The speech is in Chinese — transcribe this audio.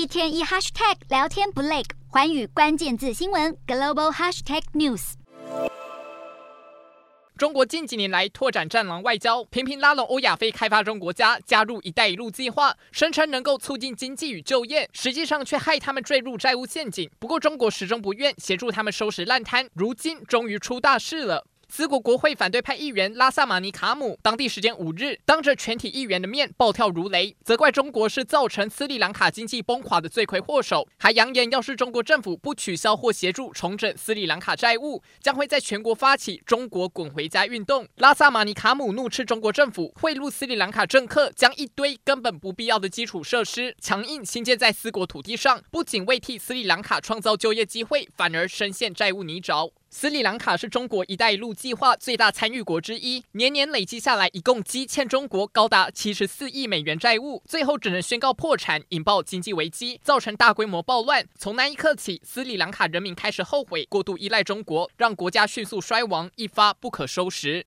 一天一 hashtag 聊天不累，寰宇关键字新闻 global hashtag news。中国近几年来拓展战狼外交，频频拉拢欧亚非开发中国家加入“一带一路”计划，声称能够促进经济与就业，实际上却害他们坠入债务陷阱。不过，中国始终不愿协助他们收拾烂摊，如今终于出大事了。斯国国会反对派议员拉萨马尼卡姆当地时间五日，当着全体议员的面暴跳如雷，责怪中国是造成斯里兰卡经济崩垮的罪魁祸首，还扬言要是中国政府不取消或协助重整斯里兰卡债务，将会在全国发起“中国滚回家”运动。拉萨马尼卡姆怒斥中国政府贿赂斯里兰卡政客，将一堆根本不必要的基础设施强硬新建在斯国土地上，不仅未替斯里兰卡创造就业机会，反而深陷债务泥沼。斯里兰卡是中国“一带一路”计划最大参与国之一，年年累积下来，一共积欠中国高达七十四亿美元债务，最后只能宣告破产，引爆经济危机，造成大规模暴乱。从那一刻起，斯里兰卡人民开始后悔过度依赖中国，让国家迅速衰亡，一发不可收拾。